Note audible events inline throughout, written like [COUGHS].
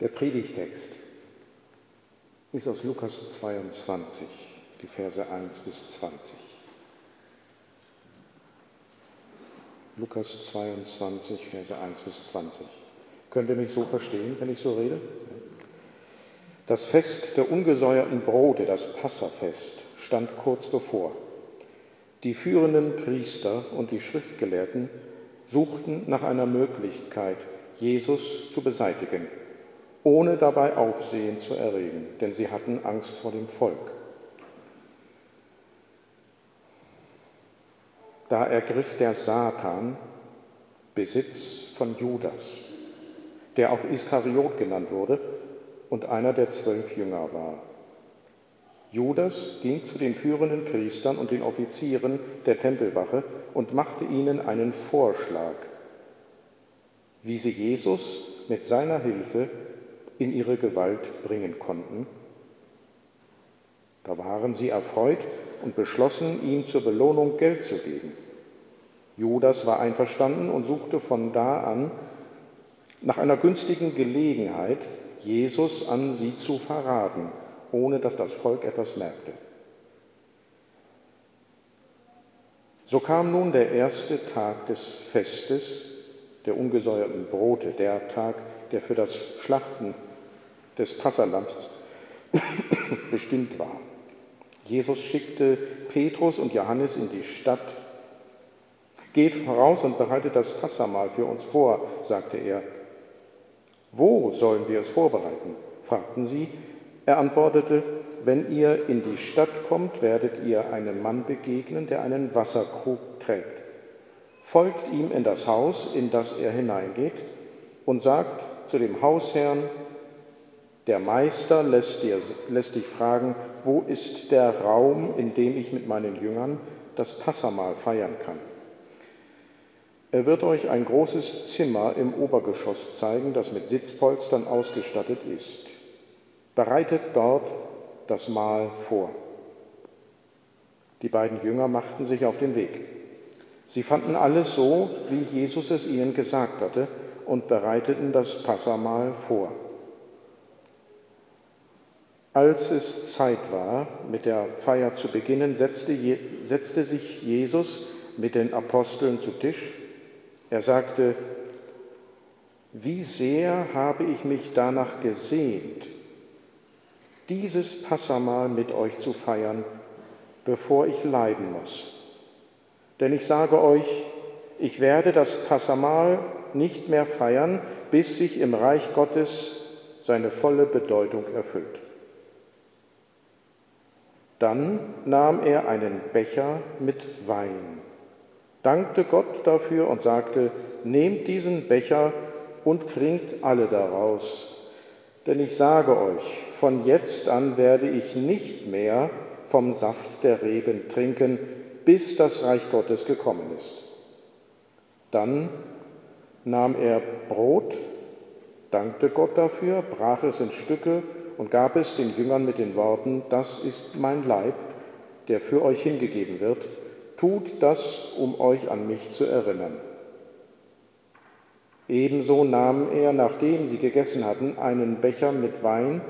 Der Predigtext ist aus Lukas 22, die Verse 1 bis 20. Lukas 22, Verse 1 bis 20. Könnt ihr mich so verstehen, wenn ich so rede? Das Fest der ungesäuerten Brote, das Passafest, stand kurz bevor. Die führenden Priester und die Schriftgelehrten suchten nach einer Möglichkeit, Jesus zu beseitigen ohne dabei Aufsehen zu erregen, denn sie hatten Angst vor dem Volk. Da ergriff der Satan Besitz von Judas, der auch Iskariot genannt wurde und einer der zwölf Jünger war. Judas ging zu den führenden Priestern und den Offizieren der Tempelwache und machte ihnen einen Vorschlag, wie sie Jesus mit seiner Hilfe in ihre Gewalt bringen konnten. Da waren sie erfreut und beschlossen, ihm zur Belohnung Geld zu geben. Judas war einverstanden und suchte von da an nach einer günstigen Gelegenheit, Jesus an sie zu verraten, ohne dass das Volk etwas merkte. So kam nun der erste Tag des Festes der ungesäuerten Brote, der Tag, der für das Schlachten des Passalams [COUGHS] bestimmt war. Jesus schickte Petrus und Johannes in die Stadt. Geht voraus und bereitet das Passamal für uns vor, sagte er. Wo sollen wir es vorbereiten? fragten sie. Er antwortete, wenn ihr in die Stadt kommt, werdet ihr einem Mann begegnen, der einen Wasserkrug trägt. Folgt ihm in das Haus, in das er hineingeht, und sagt zu dem Hausherrn, der Meister lässt, dir, lässt dich fragen, wo ist der Raum, in dem ich mit meinen Jüngern das Passamal feiern kann? Er wird euch ein großes Zimmer im Obergeschoss zeigen, das mit Sitzpolstern ausgestattet ist. Bereitet dort das Mahl vor. Die beiden Jünger machten sich auf den Weg. Sie fanden alles so, wie Jesus es ihnen gesagt hatte, und bereiteten das Passamal vor. Als es Zeit war, mit der Feier zu beginnen, setzte, setzte sich Jesus mit den Aposteln zu Tisch. Er sagte, wie sehr habe ich mich danach gesehnt, dieses Passamal mit euch zu feiern, bevor ich leiden muss. Denn ich sage euch, ich werde das Passamal nicht mehr feiern, bis sich im Reich Gottes seine volle Bedeutung erfüllt. Dann nahm er einen Becher mit Wein, dankte Gott dafür und sagte, nehmt diesen Becher und trinkt alle daraus. Denn ich sage euch, von jetzt an werde ich nicht mehr vom Saft der Reben trinken, bis das Reich Gottes gekommen ist. Dann nahm er Brot, dankte Gott dafür, brach es in Stücke und gab es den Jüngern mit den Worten, das ist mein Leib, der für euch hingegeben wird, tut das, um euch an mich zu erinnern. Ebenso nahm er, nachdem sie gegessen hatten, einen Becher mit Wein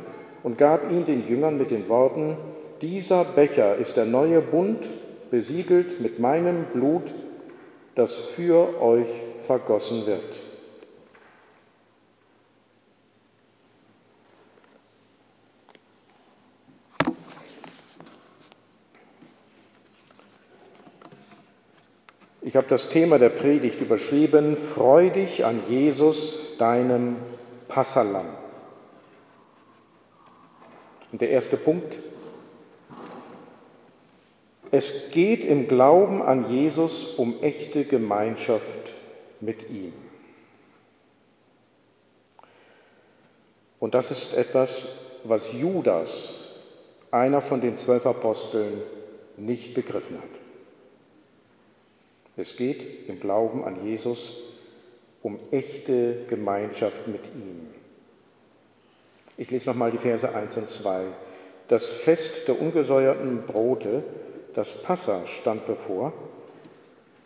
und gab ihn den Jüngern mit den Worten, dieser Becher ist der neue Bund, besiegelt mit meinem Blut, das für euch vergossen wird. Ich habe das Thema der Predigt überschrieben, Freu dich an Jesus, deinem Passalam. Und der erste Punkt, es geht im Glauben an Jesus um echte Gemeinschaft mit ihm. Und das ist etwas, was Judas, einer von den zwölf Aposteln, nicht begriffen hat. Es geht im Glauben an Jesus um echte Gemeinschaft mit ihm. Ich lese nochmal die Verse 1 und 2. Das Fest der ungesäuerten Brote, das Passa, stand bevor.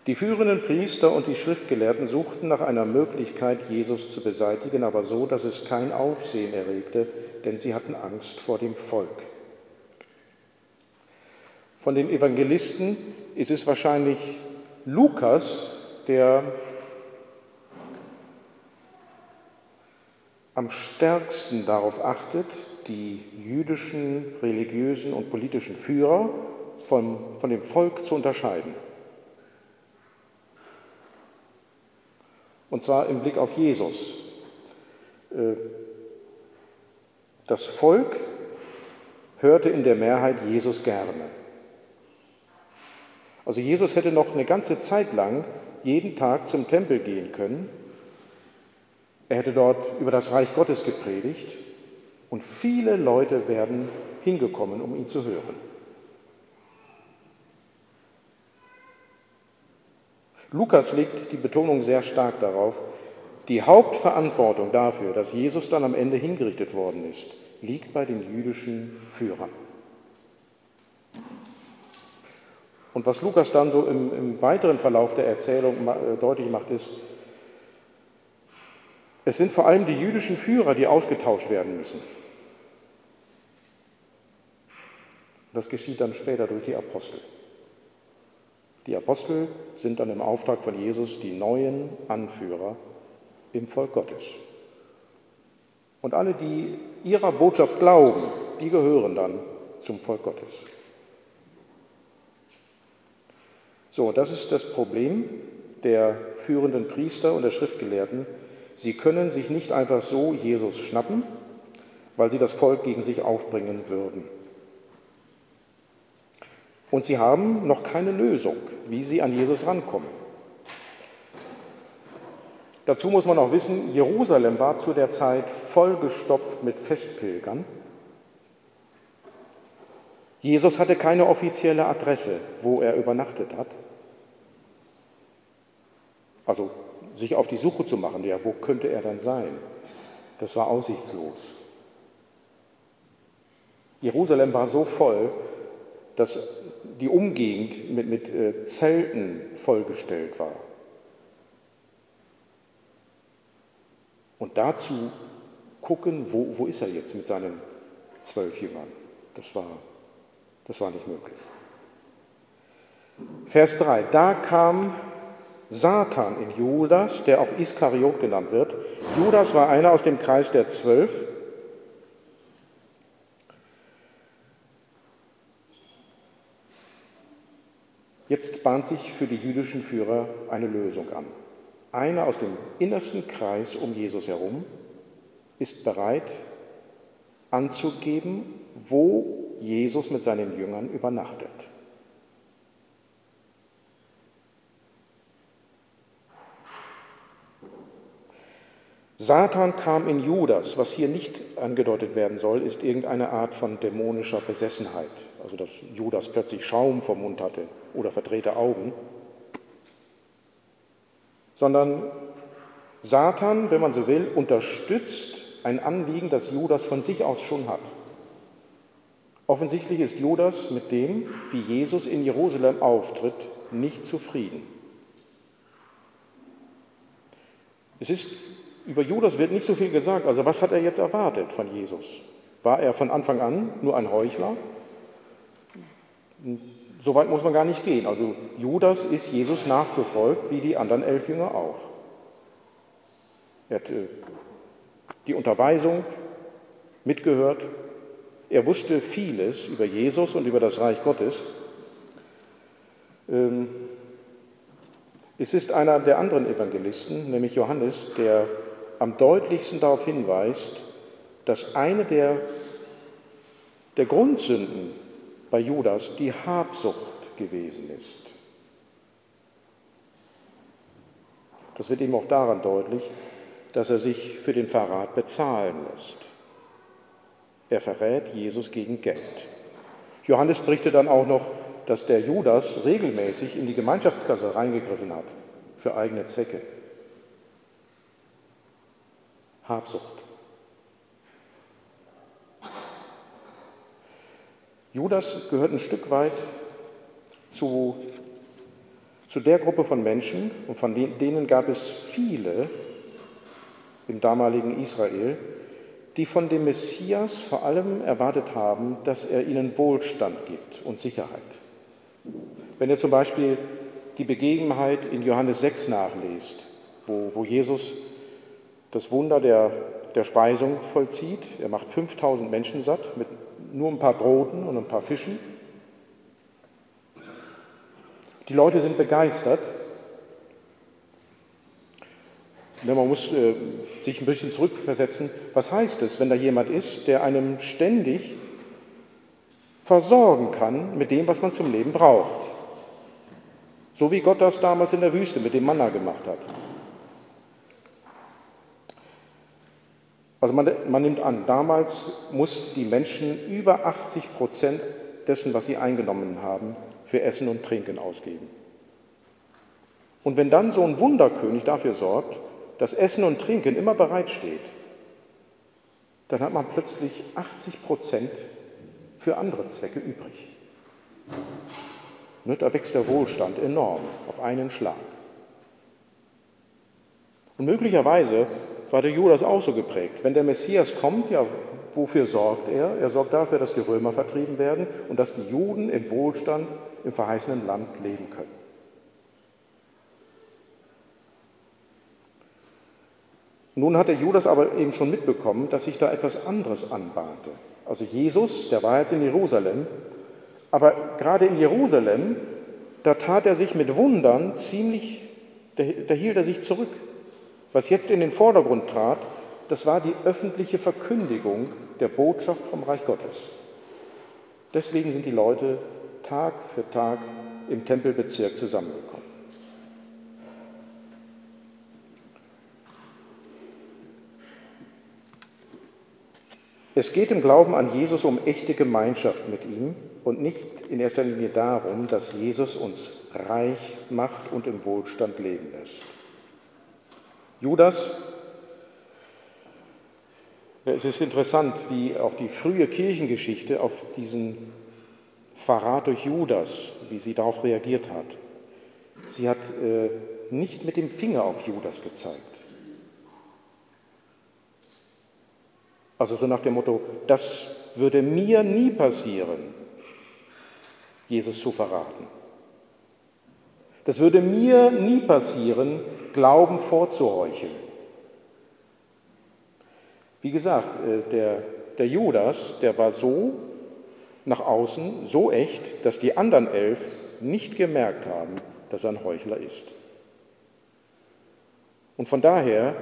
Die führenden Priester und die Schriftgelehrten suchten nach einer Möglichkeit, Jesus zu beseitigen, aber so, dass es kein Aufsehen erregte, denn sie hatten Angst vor dem Volk. Von den Evangelisten ist es wahrscheinlich Lukas, der am stärksten darauf achtet, die jüdischen religiösen und politischen Führer von, von dem Volk zu unterscheiden. Und zwar im Blick auf Jesus. Äh, das Volk hörte in der Mehrheit Jesus gerne. Also Jesus hätte noch eine ganze Zeit lang jeden Tag zum Tempel gehen können. Er hätte dort über das Reich Gottes gepredigt und viele Leute wären hingekommen, um ihn zu hören. Lukas legt die Betonung sehr stark darauf, die Hauptverantwortung dafür, dass Jesus dann am Ende hingerichtet worden ist, liegt bei den jüdischen Führern. Und was Lukas dann so im, im weiteren Verlauf der Erzählung äh, deutlich macht, ist, es sind vor allem die jüdischen Führer, die ausgetauscht werden müssen. Das geschieht dann später durch die Apostel. Die Apostel sind dann im Auftrag von Jesus die neuen Anführer im Volk Gottes. Und alle, die ihrer Botschaft glauben, die gehören dann zum Volk Gottes. So, das ist das Problem der führenden Priester und der Schriftgelehrten. Sie können sich nicht einfach so Jesus schnappen, weil sie das Volk gegen sich aufbringen würden. Und sie haben noch keine Lösung, wie sie an Jesus rankommen. Dazu muss man auch wissen, Jerusalem war zu der Zeit vollgestopft mit Festpilgern. Jesus hatte keine offizielle Adresse, wo er übernachtet hat. Also sich auf die Suche zu machen, ja, wo könnte er dann sein? Das war aussichtslos. Jerusalem war so voll, dass die Umgegend mit, mit äh, Zelten vollgestellt war. Und dazu gucken, wo, wo ist er jetzt mit seinen zwölf Jüngern. Das war, das war nicht möglich. Vers 3. Da kam Satan in Judas, der auch Iskariot genannt wird. Judas war einer aus dem Kreis der Zwölf. Jetzt bahnt sich für die jüdischen Führer eine Lösung an. Einer aus dem innersten Kreis um Jesus herum ist bereit anzugeben, wo Jesus mit seinen Jüngern übernachtet. Satan kam in Judas. Was hier nicht angedeutet werden soll, ist irgendeine Art von dämonischer Besessenheit. Also dass Judas plötzlich Schaum vom Mund hatte oder verdrehte Augen. Sondern Satan, wenn man so will, unterstützt ein Anliegen, das Judas von sich aus schon hat. Offensichtlich ist Judas mit dem, wie Jesus in Jerusalem auftritt, nicht zufrieden. Es ist über Judas wird nicht so viel gesagt. Also was hat er jetzt erwartet von Jesus? War er von Anfang an nur ein Heuchler? So weit muss man gar nicht gehen. Also Judas ist Jesus nachgefolgt, wie die anderen elf Jünger auch. Er hat äh, die Unterweisung mitgehört. Er wusste vieles über Jesus und über das Reich Gottes. Ähm, es ist einer der anderen Evangelisten, nämlich Johannes, der am deutlichsten darauf hinweist, dass eine der, der Grundsünden bei Judas die Habsucht gewesen ist. Das wird ihm auch daran deutlich, dass er sich für den Verrat bezahlen lässt. Er verrät Jesus gegen Geld. Johannes berichtet dann auch noch, dass der Judas regelmäßig in die Gemeinschaftskasse reingegriffen hat für eigene Zwecke. Habsucht. Judas gehört ein Stück weit zu, zu der Gruppe von Menschen, und von denen gab es viele im damaligen Israel, die von dem Messias vor allem erwartet haben, dass er ihnen Wohlstand gibt und Sicherheit. Wenn ihr zum Beispiel die Begebenheit in Johannes 6 nachlest, wo, wo Jesus das Wunder der, der Speisung vollzieht, er macht 5000 Menschen satt mit nur ein paar Broten und ein paar Fischen, die Leute sind begeistert. Ja, man muss äh, sich ein bisschen zurückversetzen. Was heißt es, wenn da jemand ist, der einem ständig versorgen kann mit dem, was man zum Leben braucht? So wie Gott das damals in der Wüste mit dem Manna gemacht hat. Also man, man nimmt an, damals mussten die Menschen über 80 Prozent dessen, was sie eingenommen haben, für Essen und Trinken ausgeben. Und wenn dann so ein Wunderkönig dafür sorgt, dass Essen und Trinken immer bereitsteht, dann hat man plötzlich 80 Prozent für andere Zwecke übrig. Ne, da wächst der Wohlstand enorm auf einen Schlag. Und möglicherweise war der Judas auch so geprägt. Wenn der Messias kommt, ja, wofür sorgt er? Er sorgt dafür, dass die Römer vertrieben werden und dass die Juden im Wohlstand im verheißenen Land leben können. Nun hat der Judas aber eben schon mitbekommen, dass sich da etwas anderes anbahnte. Also Jesus, der war jetzt in Jerusalem, aber gerade in Jerusalem, da tat er sich mit Wundern ziemlich, da, da hielt er sich zurück. Was jetzt in den Vordergrund trat, das war die öffentliche Verkündigung der Botschaft vom Reich Gottes. Deswegen sind die Leute Tag für Tag im Tempelbezirk zusammengekommen. Es geht im Glauben an Jesus um echte Gemeinschaft mit ihm und nicht in erster Linie darum, dass Jesus uns reich macht und im Wohlstand leben lässt. Judas, es ist interessant, wie auch die frühe Kirchengeschichte auf diesen Verrat durch Judas, wie sie darauf reagiert hat. Sie hat äh, nicht mit dem Finger auf Judas gezeigt. Also so nach dem Motto, das würde mir nie passieren, Jesus zu verraten. Das würde mir nie passieren, Glauben vorzuheucheln. Wie gesagt, äh, der, der Judas, der war so nach außen, so echt, dass die anderen elf nicht gemerkt haben, dass er ein Heuchler ist. Und von daher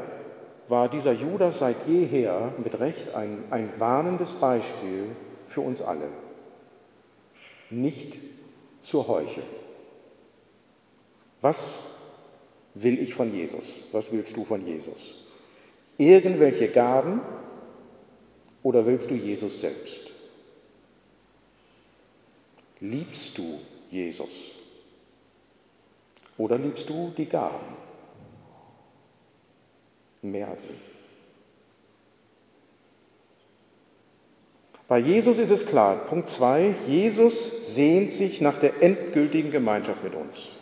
war dieser Judas seit jeher mit Recht ein, ein warnendes Beispiel für uns alle. Nicht zu heucheln. Was will ich von Jesus? Was willst du von Jesus? Irgendwelche Gaben oder willst du Jesus selbst? Liebst du Jesus? Oder liebst du die Gaben? Mehr als ihn. Bei Jesus ist es klar, Punkt 2, Jesus sehnt sich nach der endgültigen Gemeinschaft mit uns.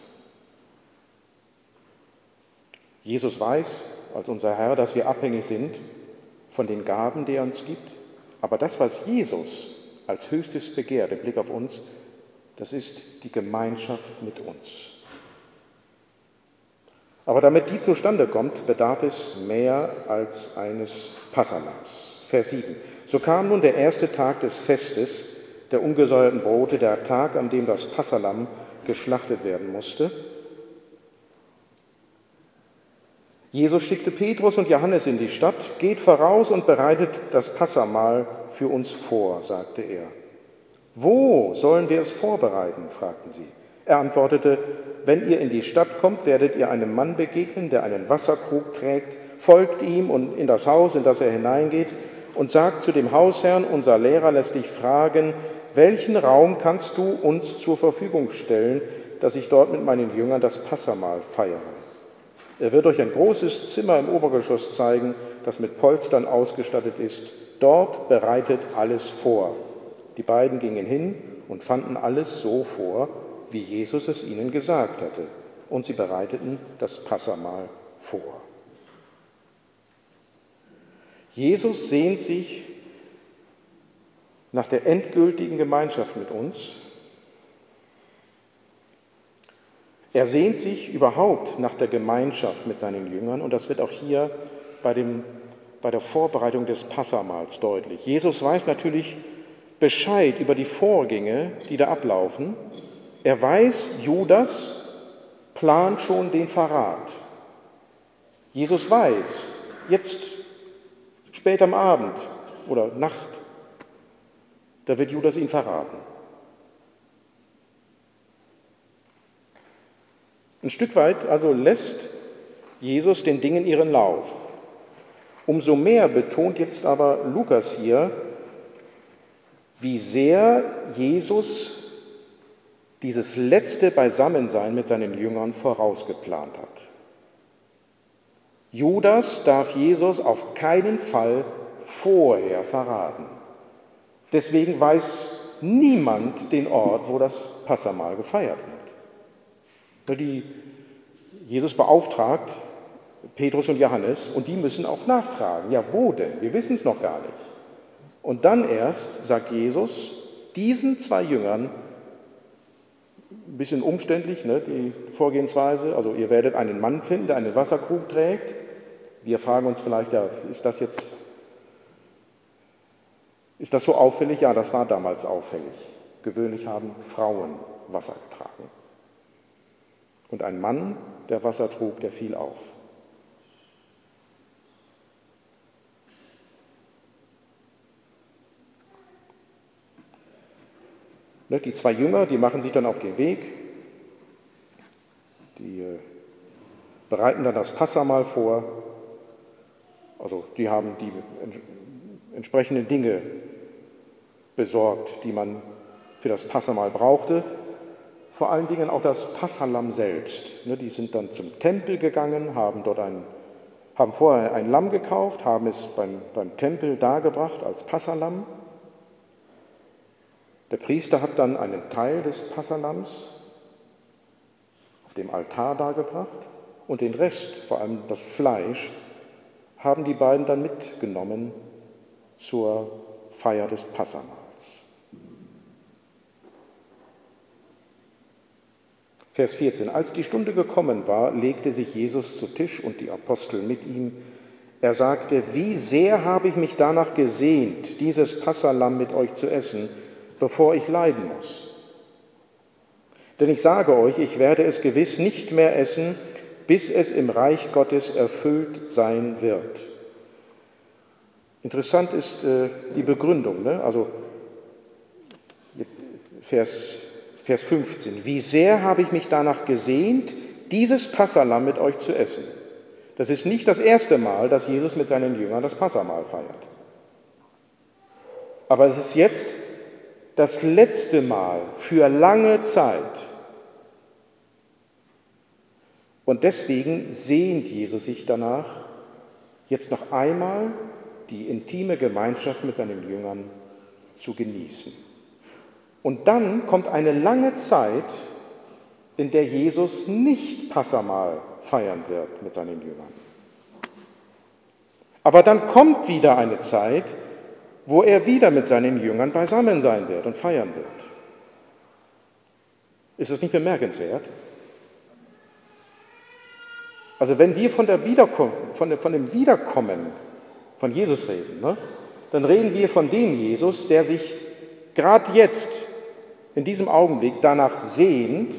Jesus weiß als unser Herr, dass wir abhängig sind von den Gaben, die er uns gibt. Aber das, was Jesus als höchstes begehrt im Blick auf uns, das ist die Gemeinschaft mit uns. Aber damit die zustande kommt, bedarf es mehr als eines Passalams. Vers 7. So kam nun der erste Tag des Festes der ungesäuerten Brote, der Tag, an dem das Passalam geschlachtet werden musste. Jesus schickte Petrus und Johannes in die Stadt, geht voraus und bereitet das Passamahl für uns vor, sagte er. Wo sollen wir es vorbereiten? fragten sie. Er antwortete, wenn ihr in die Stadt kommt, werdet ihr einem Mann begegnen, der einen Wasserkrug trägt, folgt ihm und in das Haus, in das er hineingeht, und sagt zu dem Hausherrn, unser Lehrer lässt dich fragen, welchen Raum kannst du uns zur Verfügung stellen, dass ich dort mit meinen Jüngern das Passamahl feiere? Er wird euch ein großes Zimmer im Obergeschoss zeigen, das mit Polstern ausgestattet ist. Dort bereitet alles vor. Die beiden gingen hin und fanden alles so vor, wie Jesus es ihnen gesagt hatte. und sie bereiteten das Passamal vor. Jesus sehnt sich nach der endgültigen Gemeinschaft mit uns. Er sehnt sich überhaupt nach der Gemeinschaft mit seinen Jüngern und das wird auch hier bei, dem, bei der Vorbereitung des Passamals deutlich. Jesus weiß natürlich Bescheid über die Vorgänge, die da ablaufen. Er weiß, Judas plant schon den Verrat. Jesus weiß, jetzt spät am Abend oder Nacht, da wird Judas ihn verraten. Ein Stück weit also lässt Jesus den Dingen ihren Lauf. Umso mehr betont jetzt aber Lukas hier, wie sehr Jesus dieses letzte Beisammensein mit seinen Jüngern vorausgeplant hat. Judas darf Jesus auf keinen Fall vorher verraten. Deswegen weiß niemand den Ort, wo das Passamal gefeiert wird. Die Jesus beauftragt Petrus und Johannes und die müssen auch nachfragen. Ja, wo denn? Wir wissen es noch gar nicht. Und dann erst sagt Jesus diesen zwei Jüngern, ein bisschen umständlich, ne, die Vorgehensweise, also ihr werdet einen Mann finden, der einen Wasserkrug trägt. Wir fragen uns vielleicht, ja, ist das jetzt, ist das so auffällig? Ja, das war damals auffällig. Gewöhnlich haben Frauen Wasser getragen. Und ein Mann, der Wasser trug, der fiel auf. Ne, die zwei Jünger, die machen sich dann auf den Weg, die äh, bereiten dann das Passamal vor, also die haben die entsprechenden Dinge besorgt, die man für das Passamal brauchte. Vor allen Dingen auch das Passalam selbst. Ne, die sind dann zum Tempel gegangen, haben dort ein, haben vorher ein Lamm gekauft, haben es beim, beim Tempel dargebracht als Passalam. Der Priester hat dann einen Teil des Passalams auf dem Altar dargebracht und den Rest, vor allem das Fleisch, haben die beiden dann mitgenommen zur Feier des Passamals. Vers 14. Als die Stunde gekommen war, legte sich Jesus zu Tisch und die Apostel mit ihm. Er sagte, wie sehr habe ich mich danach gesehnt, dieses Passalam mit euch zu essen, bevor ich leiden muss. Denn ich sage euch, ich werde es gewiss nicht mehr essen, bis es im Reich Gottes erfüllt sein wird. Interessant ist äh, die Begründung, ne? also jetzt, Vers, Vers 15. Wie sehr habe ich mich danach gesehnt, dieses Passalam mit euch zu essen. Das ist nicht das erste Mal, dass Jesus mit seinen Jüngern das Passamal feiert. Aber es ist jetzt das letzte Mal für lange Zeit. Und deswegen sehnt Jesus sich danach, jetzt noch einmal die intime Gemeinschaft mit seinen Jüngern zu genießen. Und dann kommt eine lange Zeit, in der Jesus nicht Passamal feiern wird mit seinen Jüngern. Aber dann kommt wieder eine Zeit, wo er wieder mit seinen Jüngern beisammen sein wird und feiern wird. Ist das nicht bemerkenswert? Also wenn wir von, der Wiederkom von, dem, von dem Wiederkommen von Jesus reden, ne, dann reden wir von dem Jesus, der sich gerade jetzt, in diesem Augenblick, danach sehnt,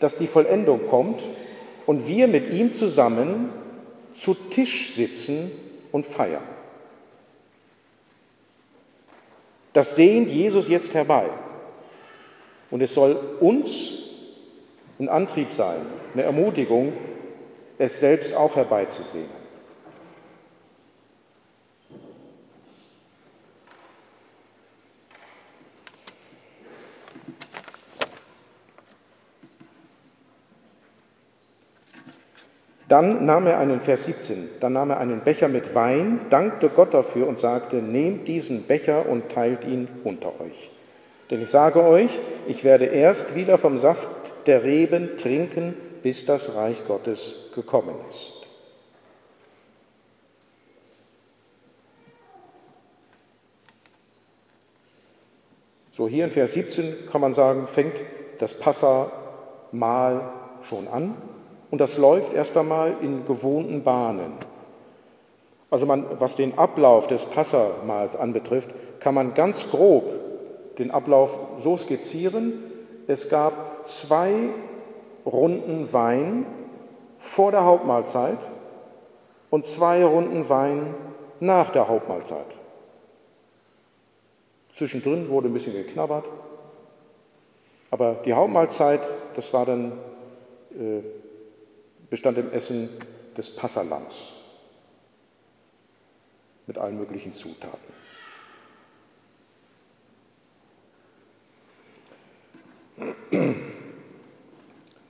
dass die Vollendung kommt und wir mit ihm zusammen zu Tisch sitzen und feiern. Das sehnt Jesus jetzt herbei. Und es soll uns ein Antrieb sein, eine Ermutigung, es selbst auch herbeizusehen. Dann nahm er einen, Vers 17, dann nahm er einen Becher mit Wein, dankte Gott dafür und sagte, nehmt diesen Becher und teilt ihn unter euch. Denn ich sage euch, ich werde erst wieder vom Saft der Reben trinken, bis das Reich Gottes gekommen ist. So hier in Vers 17 kann man sagen, fängt das Passamal schon an und das läuft erst einmal in gewohnten Bahnen. Also man, was den Ablauf des Passamals anbetrifft, kann man ganz grob den Ablauf so skizzieren. Es gab zwei Runden Wein vor der Hauptmahlzeit und zwei Runden Wein nach der Hauptmahlzeit. Zwischendrin wurde ein bisschen geknabbert, aber die Hauptmahlzeit, das war dann, äh, bestand im Essen des Passalams mit allen möglichen Zutaten.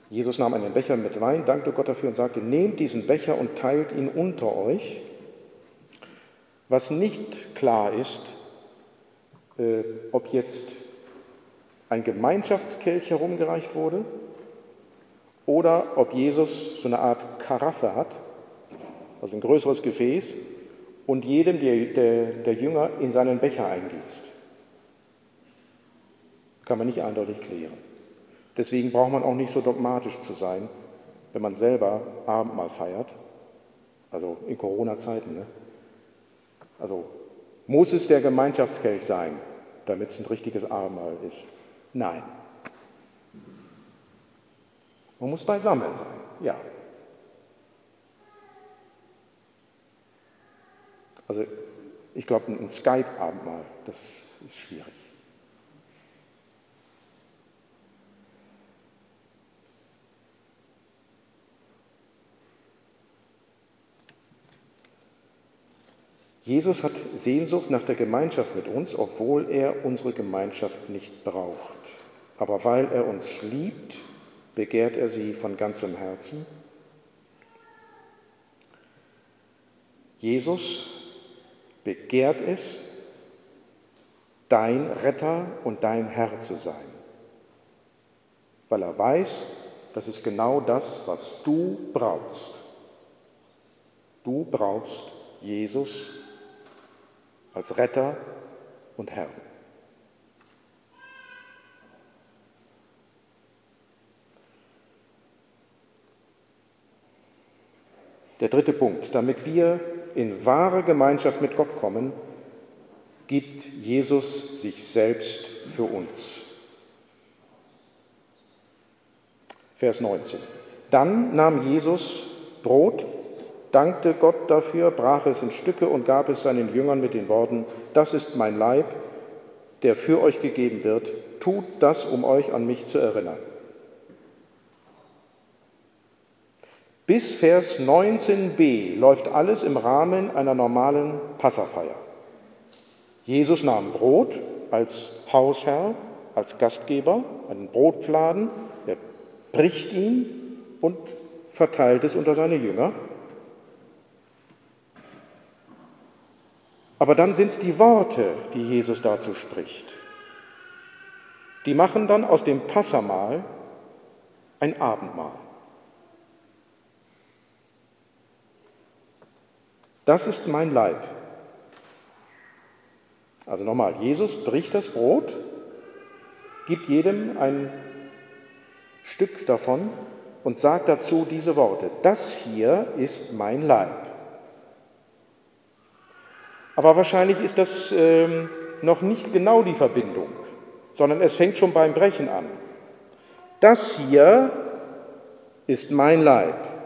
Jesus nahm einen Becher mit Wein, dankte Gott dafür und sagte, nehmt diesen Becher und teilt ihn unter euch. Was nicht klar ist, äh, ob jetzt ein Gemeinschaftskelch herumgereicht wurde oder ob Jesus so eine Art Karaffe hat, also ein größeres Gefäß, und jedem der, der, der Jünger in seinen Becher eingießt. Kann man nicht eindeutig klären. Deswegen braucht man auch nicht so dogmatisch zu sein, wenn man selber Abendmahl feiert, also in Corona-Zeiten. Ne? Also muss es der Gemeinschaftskelch sein, damit es ein richtiges Abendmahl ist? Nein. Man muss beisammen sein, ja. Also ich glaube, ein Skype-Abendmahl, das ist schwierig. Jesus hat Sehnsucht nach der Gemeinschaft mit uns, obwohl er unsere Gemeinschaft nicht braucht. Aber weil er uns liebt, begehrt er sie von ganzem Herzen. Jesus begehrt es, dein Retter und dein Herr zu sein, weil er weiß, das ist genau das, was du brauchst. Du brauchst Jesus als Retter und Herr. Der dritte Punkt, damit wir in wahre Gemeinschaft mit Gott kommen, gibt Jesus sich selbst für uns. Vers 19. Dann nahm Jesus Brot, dankte Gott dafür, brach es in Stücke und gab es seinen Jüngern mit den Worten, das ist mein Leib, der für euch gegeben wird, tut das, um euch an mich zu erinnern. Bis Vers 19b läuft alles im Rahmen einer normalen Passafeier. Jesus nahm Brot als Hausherr, als Gastgeber, einen Brotfladen, er bricht ihn und verteilt es unter seine Jünger. Aber dann sind es die Worte, die Jesus dazu spricht. Die machen dann aus dem Passamahl ein Abendmahl. Das ist mein Leib. Also nochmal, Jesus bricht das Brot, gibt jedem ein Stück davon und sagt dazu diese Worte. Das hier ist mein Leib. Aber wahrscheinlich ist das ähm, noch nicht genau die Verbindung, sondern es fängt schon beim Brechen an. Das hier ist mein Leib.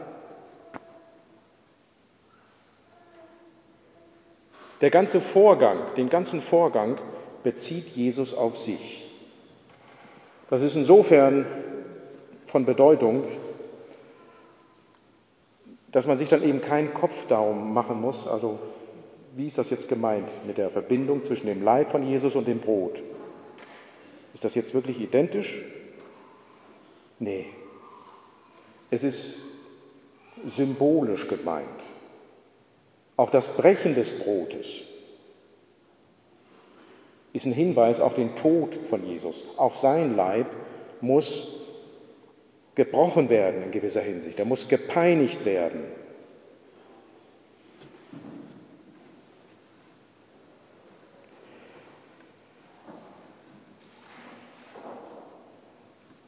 Der ganze Vorgang, den ganzen Vorgang bezieht Jesus auf sich. Das ist insofern von Bedeutung, dass man sich dann eben keinen Kopf darum machen muss, also wie ist das jetzt gemeint mit der Verbindung zwischen dem Leib von Jesus und dem Brot? Ist das jetzt wirklich identisch? Nee. Es ist symbolisch gemeint. Auch das Brechen des Brotes ist ein Hinweis auf den Tod von Jesus. Auch sein Leib muss gebrochen werden in gewisser Hinsicht, er muss gepeinigt werden.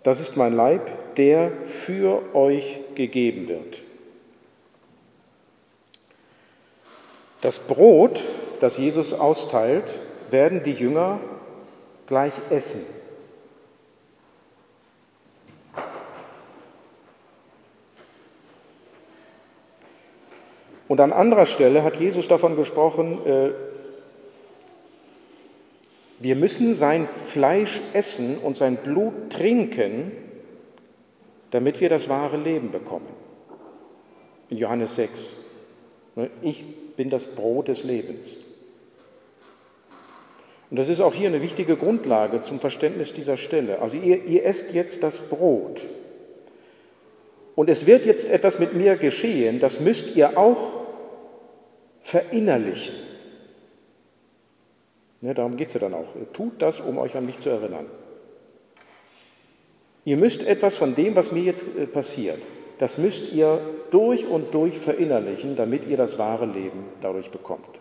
Das ist mein Leib, der für euch gegeben wird. Das Brot, das Jesus austeilt, werden die Jünger gleich essen. Und an anderer Stelle hat Jesus davon gesprochen, äh, wir müssen sein Fleisch essen und sein Blut trinken, damit wir das wahre Leben bekommen. In Johannes 6. Ne, ich bin das Brot des Lebens. Und das ist auch hier eine wichtige Grundlage zum Verständnis dieser Stelle. Also ihr, ihr esst jetzt das Brot. Und es wird jetzt etwas mit mir geschehen, das müsst ihr auch verinnerlichen. Ne, darum geht es ja dann auch. Tut das, um euch an mich zu erinnern. Ihr müsst etwas von dem, was mir jetzt äh, passiert, das müsst ihr durch und durch verinnerlichen, damit ihr das wahre Leben dadurch bekommt.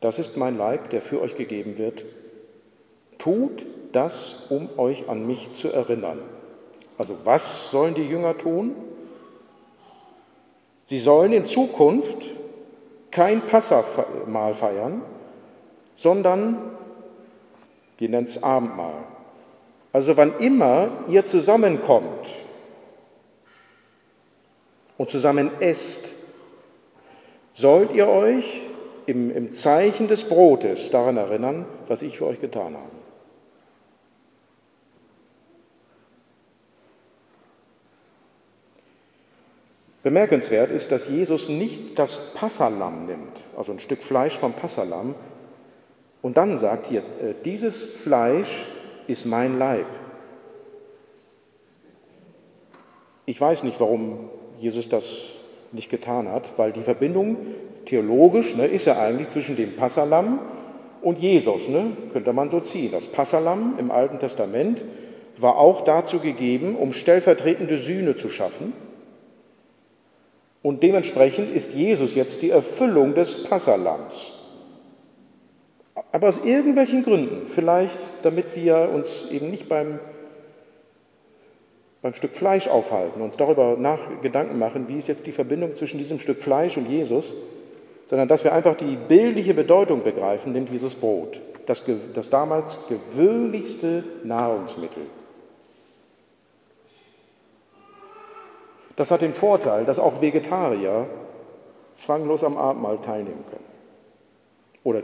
Das ist mein Leib, der für euch gegeben wird. Tut das, um euch an mich zu erinnern. Also was sollen die Jünger tun? Sie sollen in Zukunft kein Passamahl feiern, sondern, wir nennen es Abendmahl. Also wann immer ihr zusammenkommt und zusammen esst, sollt ihr euch im, im Zeichen des Brotes daran erinnern, was ich für euch getan habe. Bemerkenswert ist, dass Jesus nicht das Passalam nimmt, also ein Stück Fleisch vom Passalam, und dann sagt hier, äh, dieses Fleisch ist mein Leib. Ich weiß nicht, warum Jesus das nicht getan hat, weil die Verbindung theologisch ne, ist ja eigentlich zwischen dem Passalam und Jesus, ne, könnte man so ziehen. Das Passalam im Alten Testament war auch dazu gegeben, um stellvertretende Sühne zu schaffen. Und dementsprechend ist Jesus jetzt die Erfüllung des Passalams. Aber aus irgendwelchen Gründen, vielleicht damit wir uns eben nicht beim, beim Stück Fleisch aufhalten, uns darüber nach Gedanken machen, wie ist jetzt die Verbindung zwischen diesem Stück Fleisch und Jesus, sondern dass wir einfach die bildliche Bedeutung begreifen, nimmt Jesus Brot, das, das damals gewöhnlichste Nahrungsmittel. Das hat den Vorteil, dass auch Vegetarier zwanglos am Abendmahl teilnehmen können. Oder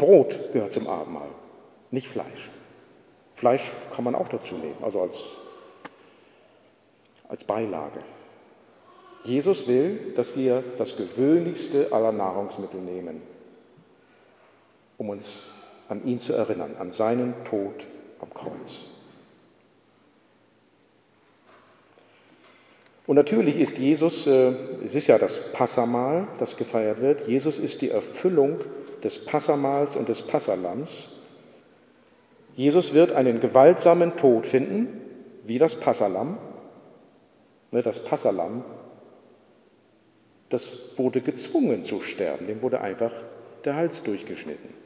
Brot gehört zum Abendmahl, nicht Fleisch. Fleisch kann man auch dazu nehmen, also als, als Beilage. Jesus will, dass wir das gewöhnlichste aller Nahrungsmittel nehmen, um uns an ihn zu erinnern, an seinen Tod am Kreuz. Und natürlich ist Jesus, äh, es ist ja das Passamal, das gefeiert wird, Jesus ist die Erfüllung des Passamals und des Passalams. Jesus wird einen gewaltsamen Tod finden, wie das Passalam. Ne, das Passalam, das wurde gezwungen zu sterben, dem wurde einfach der Hals durchgeschnitten.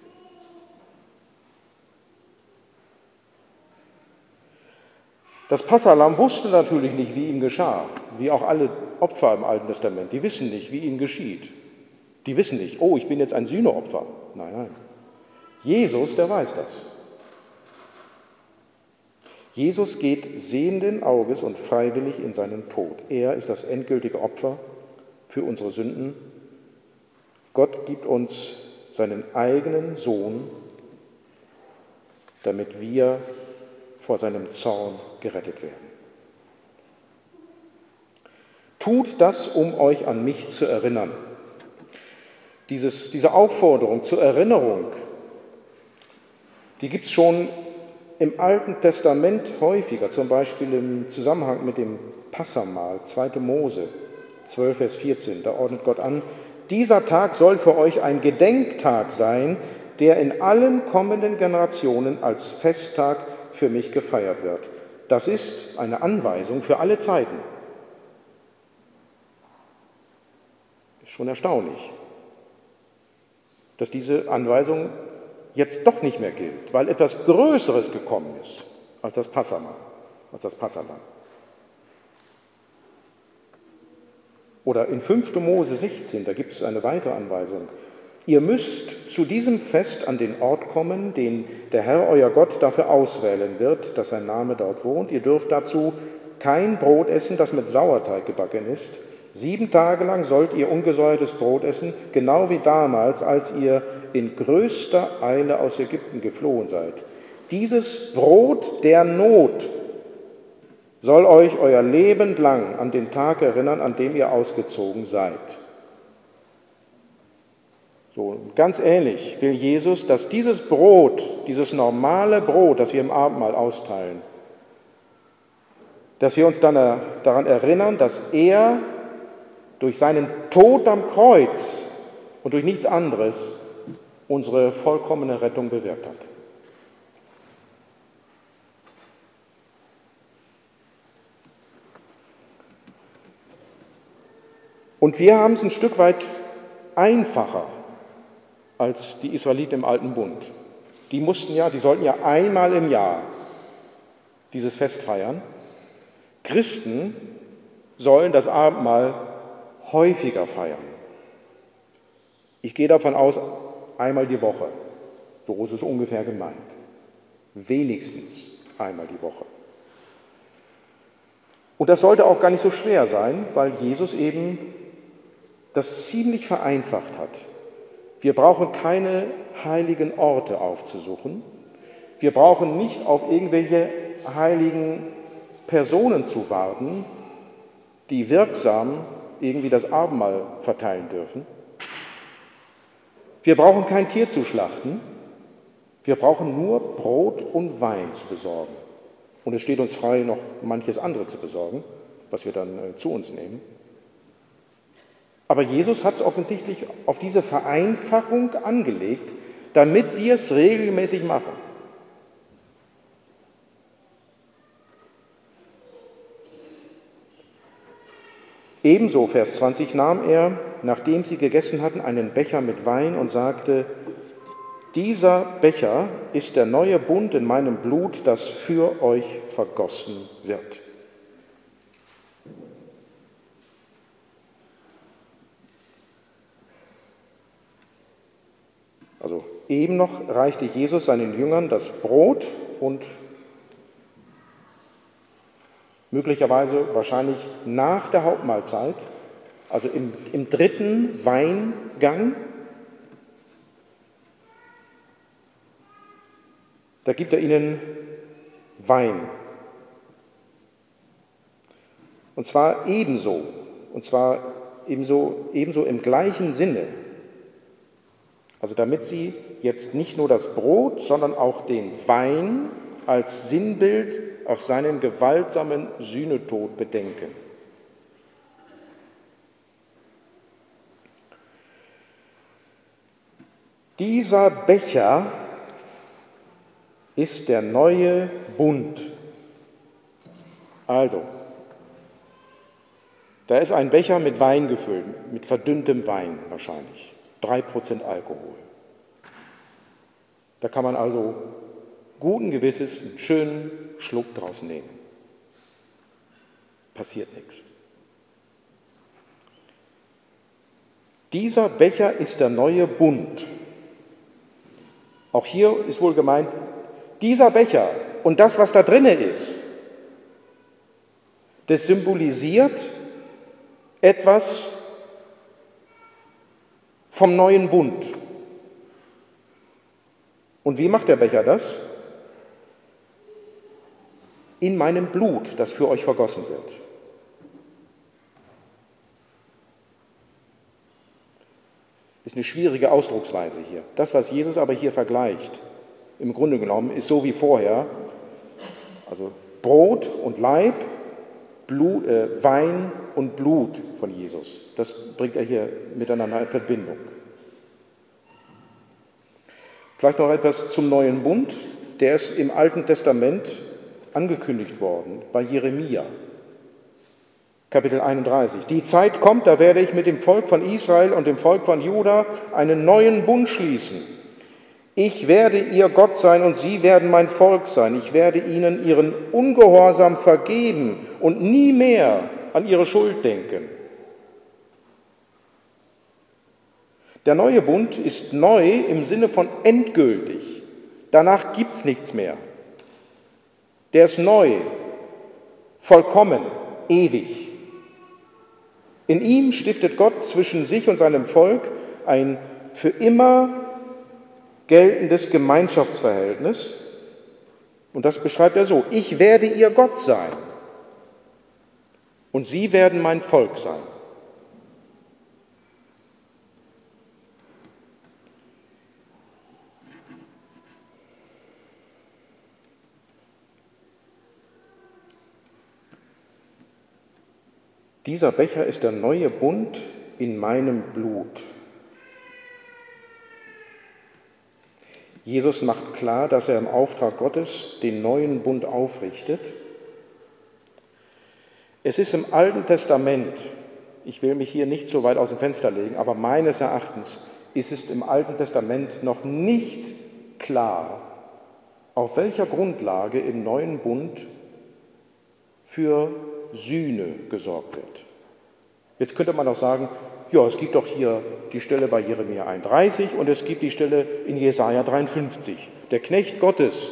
Das Passalam wusste natürlich nicht, wie ihm geschah, wie auch alle Opfer im Alten Testament. Die wissen nicht, wie ihnen geschieht. Die wissen nicht, oh, ich bin jetzt ein Sühneopfer. Nein, nein. Jesus, der weiß das. Jesus geht sehenden Auges und freiwillig in seinen Tod. Er ist das endgültige Opfer für unsere Sünden. Gott gibt uns seinen eigenen Sohn, damit wir vor seinem Zorn gerettet werden. Tut das, um euch an mich zu erinnern. Dieses, diese Aufforderung zur Erinnerung, die gibt es schon im Alten Testament häufiger, zum Beispiel im Zusammenhang mit dem Passamal, 2. Mose 12, Vers 14. Da ordnet Gott an, dieser Tag soll für euch ein Gedenktag sein, der in allen kommenden Generationen als Festtag für mich gefeiert wird. Das ist eine Anweisung für alle Zeiten. Ist schon erstaunlich, dass diese Anweisung jetzt doch nicht mehr gilt, weil etwas Größeres gekommen ist als das Passamal, als das Passalam. Oder in 5. Mose 16, da gibt es eine weitere Anweisung. Ihr müsst zu diesem Fest an den Ort kommen, den der Herr euer Gott dafür auswählen wird, dass sein Name dort wohnt. Ihr dürft dazu kein Brot essen, das mit Sauerteig gebacken ist. Sieben Tage lang sollt ihr ungesäuertes Brot essen, genau wie damals, als ihr in größter Eile aus Ägypten geflohen seid. Dieses Brot der Not soll euch euer Leben lang an den Tag erinnern, an dem ihr ausgezogen seid. So, ganz ähnlich will Jesus, dass dieses Brot, dieses normale Brot, das wir im Abendmahl austeilen, dass wir uns dann daran erinnern, dass er durch seinen Tod am Kreuz und durch nichts anderes unsere vollkommene Rettung bewirkt hat. Und wir haben es ein Stück weit einfacher als die Israeliten im Alten Bund. Die mussten ja, die sollten ja einmal im Jahr dieses Fest feiern. Christen sollen das Abendmahl häufiger feiern. Ich gehe davon aus, einmal die Woche. So ist es ungefähr gemeint. Wenigstens einmal die Woche. Und das sollte auch gar nicht so schwer sein, weil Jesus eben das ziemlich vereinfacht hat. Wir brauchen keine heiligen Orte aufzusuchen. Wir brauchen nicht auf irgendwelche heiligen Personen zu warten, die wirksam irgendwie das Abendmahl verteilen dürfen. Wir brauchen kein Tier zu schlachten. Wir brauchen nur Brot und Wein zu besorgen. Und es steht uns frei, noch manches andere zu besorgen, was wir dann äh, zu uns nehmen. Aber Jesus hat es offensichtlich auf diese Vereinfachung angelegt, damit wir es regelmäßig machen. Ebenso, Vers 20, nahm er, nachdem sie gegessen hatten, einen Becher mit Wein und sagte, dieser Becher ist der neue Bund in meinem Blut, das für euch vergossen wird. Also eben noch reichte Jesus seinen Jüngern das Brot und möglicherweise wahrscheinlich nach der Hauptmahlzeit, also im, im dritten Weingang. Da gibt er ihnen Wein. Und zwar ebenso, und zwar ebenso, ebenso im gleichen Sinne, also damit sie jetzt nicht nur das Brot, sondern auch den Wein als Sinnbild auf seinen gewaltsamen Sühnetod bedenken. Dieser Becher ist der neue Bund. Also, da ist ein Becher mit Wein gefüllt, mit verdünntem Wein wahrscheinlich. 3% Alkohol. Da kann man also guten Gewisses einen schönen Schluck draus nehmen. Passiert nichts. Dieser Becher ist der neue Bund. Auch hier ist wohl gemeint, dieser Becher und das, was da drinne ist, das symbolisiert etwas vom neuen Bund. Und wie macht der Becher das? In meinem Blut, das für euch vergossen wird. Ist eine schwierige Ausdrucksweise hier. Das, was Jesus aber hier vergleicht, im Grunde genommen, ist so wie vorher. Also Brot und Leib, Blut, äh, Wein und Blut von Jesus. Das bringt er hier miteinander in Verbindung. Vielleicht noch etwas zum neuen Bund. Der ist im Alten Testament angekündigt worden bei Jeremia. Kapitel 31. Die Zeit kommt, da werde ich mit dem Volk von Israel und dem Volk von Juda einen neuen Bund schließen. Ich werde ihr Gott sein und sie werden mein Volk sein. Ich werde ihnen ihren Ungehorsam vergeben und nie mehr an ihre Schuld denken. Der neue Bund ist neu im Sinne von endgültig. Danach gibt es nichts mehr. Der ist neu, vollkommen, ewig. In ihm stiftet Gott zwischen sich und seinem Volk ein für immer geltendes Gemeinschaftsverhältnis. Und das beschreibt er so, ich werde ihr Gott sein und sie werden mein Volk sein. Dieser Becher ist der neue Bund in meinem Blut. Jesus macht klar, dass er im Auftrag Gottes den neuen Bund aufrichtet. Es ist im Alten Testament, ich will mich hier nicht so weit aus dem Fenster legen, aber meines Erachtens ist es im Alten Testament noch nicht klar, auf welcher Grundlage im neuen Bund für Sühne gesorgt wird. Jetzt könnte man auch sagen, ja, es gibt doch hier die Stelle bei Jeremia 31 und es gibt die Stelle in Jesaja 53. Der Knecht Gottes,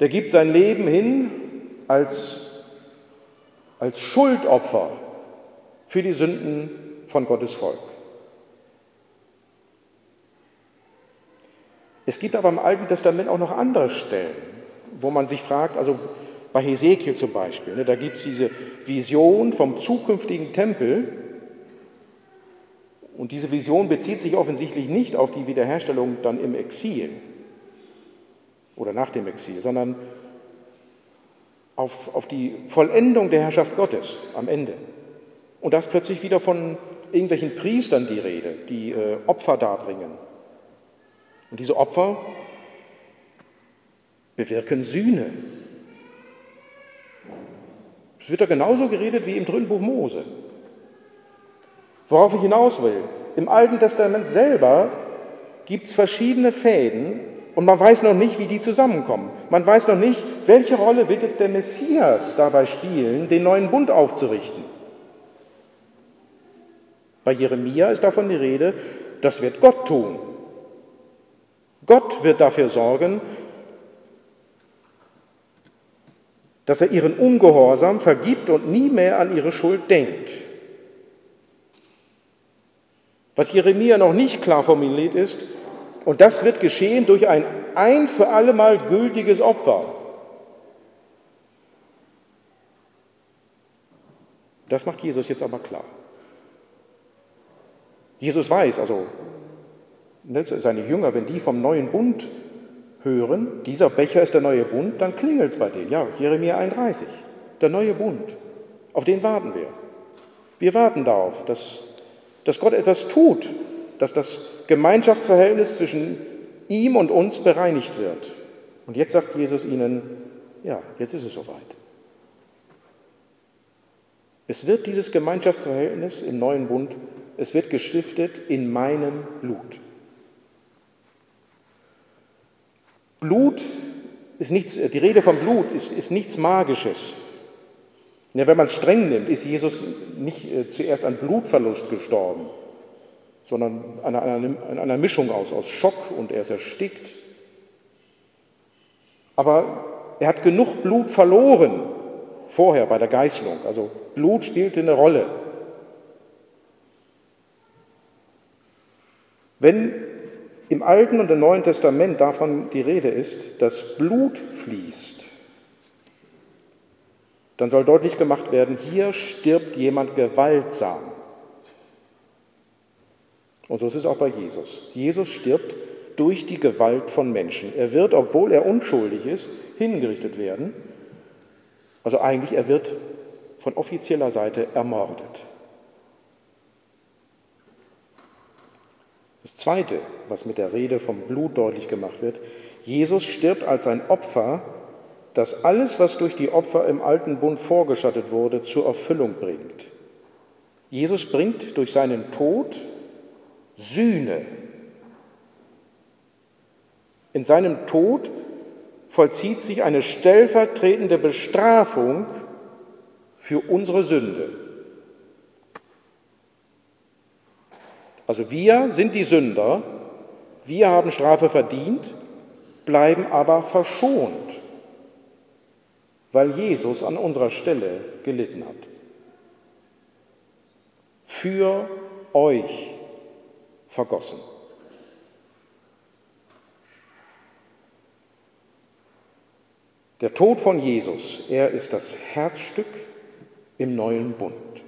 der gibt sein Leben hin als, als Schuldopfer für die Sünden von Gottes Volk. Es gibt aber im Alten Testament auch noch andere Stellen, wo man sich fragt, also bei Hesekiel zum Beispiel, ne, da gibt es diese Vision vom zukünftigen Tempel. Und diese Vision bezieht sich offensichtlich nicht auf die Wiederherstellung dann im Exil oder nach dem Exil, sondern auf, auf die Vollendung der Herrschaft Gottes am Ende. Und da ist plötzlich wieder von irgendwelchen Priestern die Rede, die äh, Opfer darbringen. Und diese Opfer bewirken Sühne. Es wird da genauso geredet wie im dritten Buch Mose. Worauf ich hinaus will, im Alten Testament selber gibt es verschiedene Fäden und man weiß noch nicht, wie die zusammenkommen. Man weiß noch nicht, welche Rolle wird jetzt der Messias dabei spielen, den neuen Bund aufzurichten. Bei Jeremia ist davon die Rede, das wird Gott tun. Gott wird dafür sorgen, dass er ihren Ungehorsam vergibt und nie mehr an ihre Schuld denkt. Was Jeremia noch nicht klar formuliert ist, und das wird geschehen durch ein ein für allemal gültiges Opfer. Das macht Jesus jetzt aber klar. Jesus weiß, also ne, seine Jünger, wenn die vom neuen Bund hören, dieser Becher ist der neue Bund, dann klingelt es bei denen. Ja, Jeremia 31, der neue Bund. Auf den warten wir. Wir warten darauf, dass, dass Gott etwas tut, dass das Gemeinschaftsverhältnis zwischen ihm und uns bereinigt wird. Und jetzt sagt Jesus ihnen, ja, jetzt ist es soweit. Es wird dieses Gemeinschaftsverhältnis im neuen Bund, es wird gestiftet in meinem Blut. Blut ist nichts, die Rede vom Blut ist, ist nichts Magisches. Ja, wenn man es streng nimmt, ist Jesus nicht äh, zuerst an Blutverlust gestorben, sondern an einer, an einer Mischung aus, aus Schock und er ist erstickt. Aber er hat genug Blut verloren vorher bei der Geißelung. Also Blut spielte eine Rolle. Wenn im Alten und im Neuen Testament davon die Rede ist, dass Blut fließt, dann soll deutlich gemacht werden, hier stirbt jemand gewaltsam. Und so ist es auch bei Jesus. Jesus stirbt durch die Gewalt von Menschen. Er wird, obwohl er unschuldig ist, hingerichtet werden. Also eigentlich, er wird von offizieller Seite ermordet. Das Zweite, was mit der Rede vom Blut deutlich gemacht wird, Jesus stirbt als ein Opfer, das alles, was durch die Opfer im alten Bund vorgeschattet wurde, zur Erfüllung bringt. Jesus bringt durch seinen Tod Sühne. In seinem Tod vollzieht sich eine stellvertretende Bestrafung für unsere Sünde. Also wir sind die Sünder, wir haben Strafe verdient, bleiben aber verschont, weil Jesus an unserer Stelle gelitten hat. Für euch vergossen. Der Tod von Jesus, er ist das Herzstück im neuen Bund.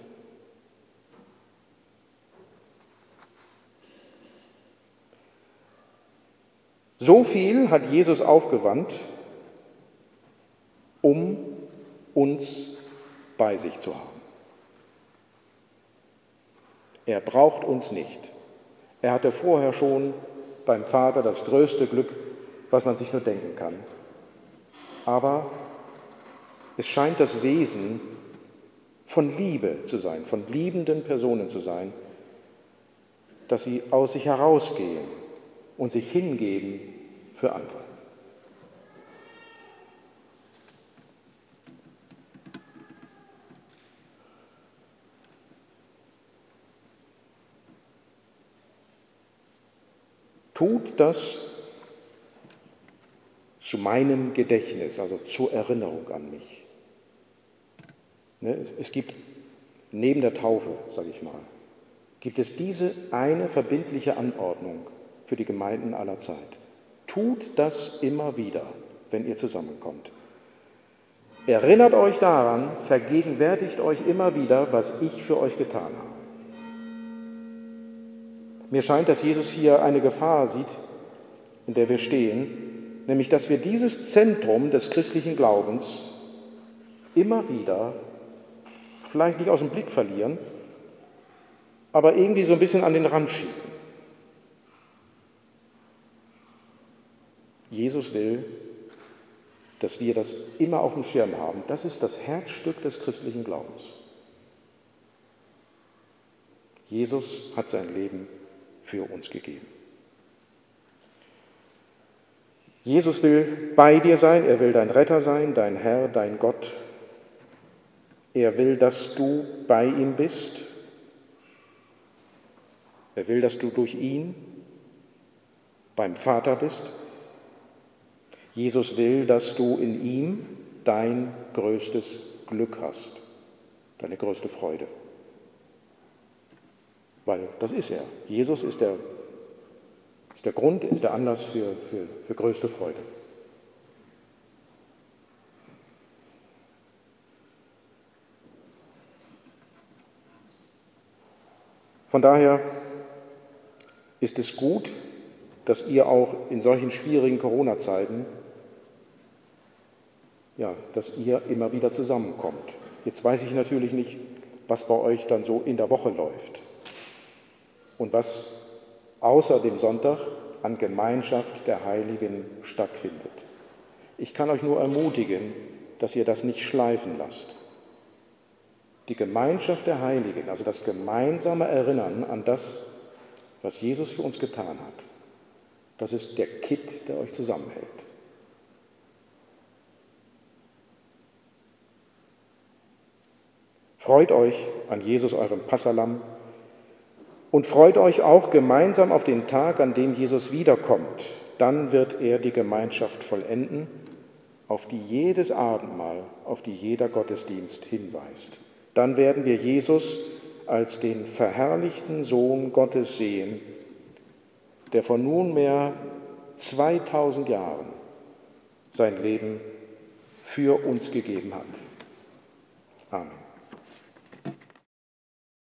So viel hat Jesus aufgewandt, um uns bei sich zu haben. Er braucht uns nicht. Er hatte vorher schon beim Vater das größte Glück, was man sich nur denken kann. Aber es scheint das Wesen von Liebe zu sein, von liebenden Personen zu sein, dass sie aus sich herausgehen und sich hingeben für andere. Tut das zu meinem Gedächtnis, also zur Erinnerung an mich. Ne, es gibt neben der Taufe, sage ich mal, gibt es diese eine verbindliche Anordnung für die Gemeinden aller Zeit. Tut das immer wieder, wenn ihr zusammenkommt. Erinnert euch daran, vergegenwärtigt euch immer wieder, was ich für euch getan habe. Mir scheint, dass Jesus hier eine Gefahr sieht, in der wir stehen, nämlich dass wir dieses Zentrum des christlichen Glaubens immer wieder vielleicht nicht aus dem Blick verlieren, aber irgendwie so ein bisschen an den Rand schieben. Jesus will, dass wir das immer auf dem Schirm haben. Das ist das Herzstück des christlichen Glaubens. Jesus hat sein Leben für uns gegeben. Jesus will bei dir sein, er will dein Retter sein, dein Herr, dein Gott, er will, dass du bei ihm bist. Er will, dass du durch ihn beim Vater bist. Jesus will, dass du in ihm dein größtes Glück hast, deine größte Freude. Weil das ist er. Jesus ist der, ist der Grund, ist der Anlass für, für, für größte Freude. Von daher ist es gut, dass ihr auch in solchen schwierigen Corona-Zeiten, ja, dass ihr immer wieder zusammenkommt. Jetzt weiß ich natürlich nicht, was bei euch dann so in der Woche läuft und was außer dem Sonntag an Gemeinschaft der Heiligen stattfindet. Ich kann euch nur ermutigen, dass ihr das nicht schleifen lasst. Die Gemeinschaft der Heiligen, also das gemeinsame Erinnern an das, was Jesus für uns getan hat, das ist der Kitt, der euch zusammenhält. Freut euch an Jesus, eurem Passalam, und freut euch auch gemeinsam auf den Tag, an dem Jesus wiederkommt. Dann wird er die Gemeinschaft vollenden, auf die jedes Abendmahl, auf die jeder Gottesdienst hinweist dann werden wir Jesus als den verherrlichten Sohn Gottes sehen, der vor nunmehr 2000 Jahren sein Leben für uns gegeben hat.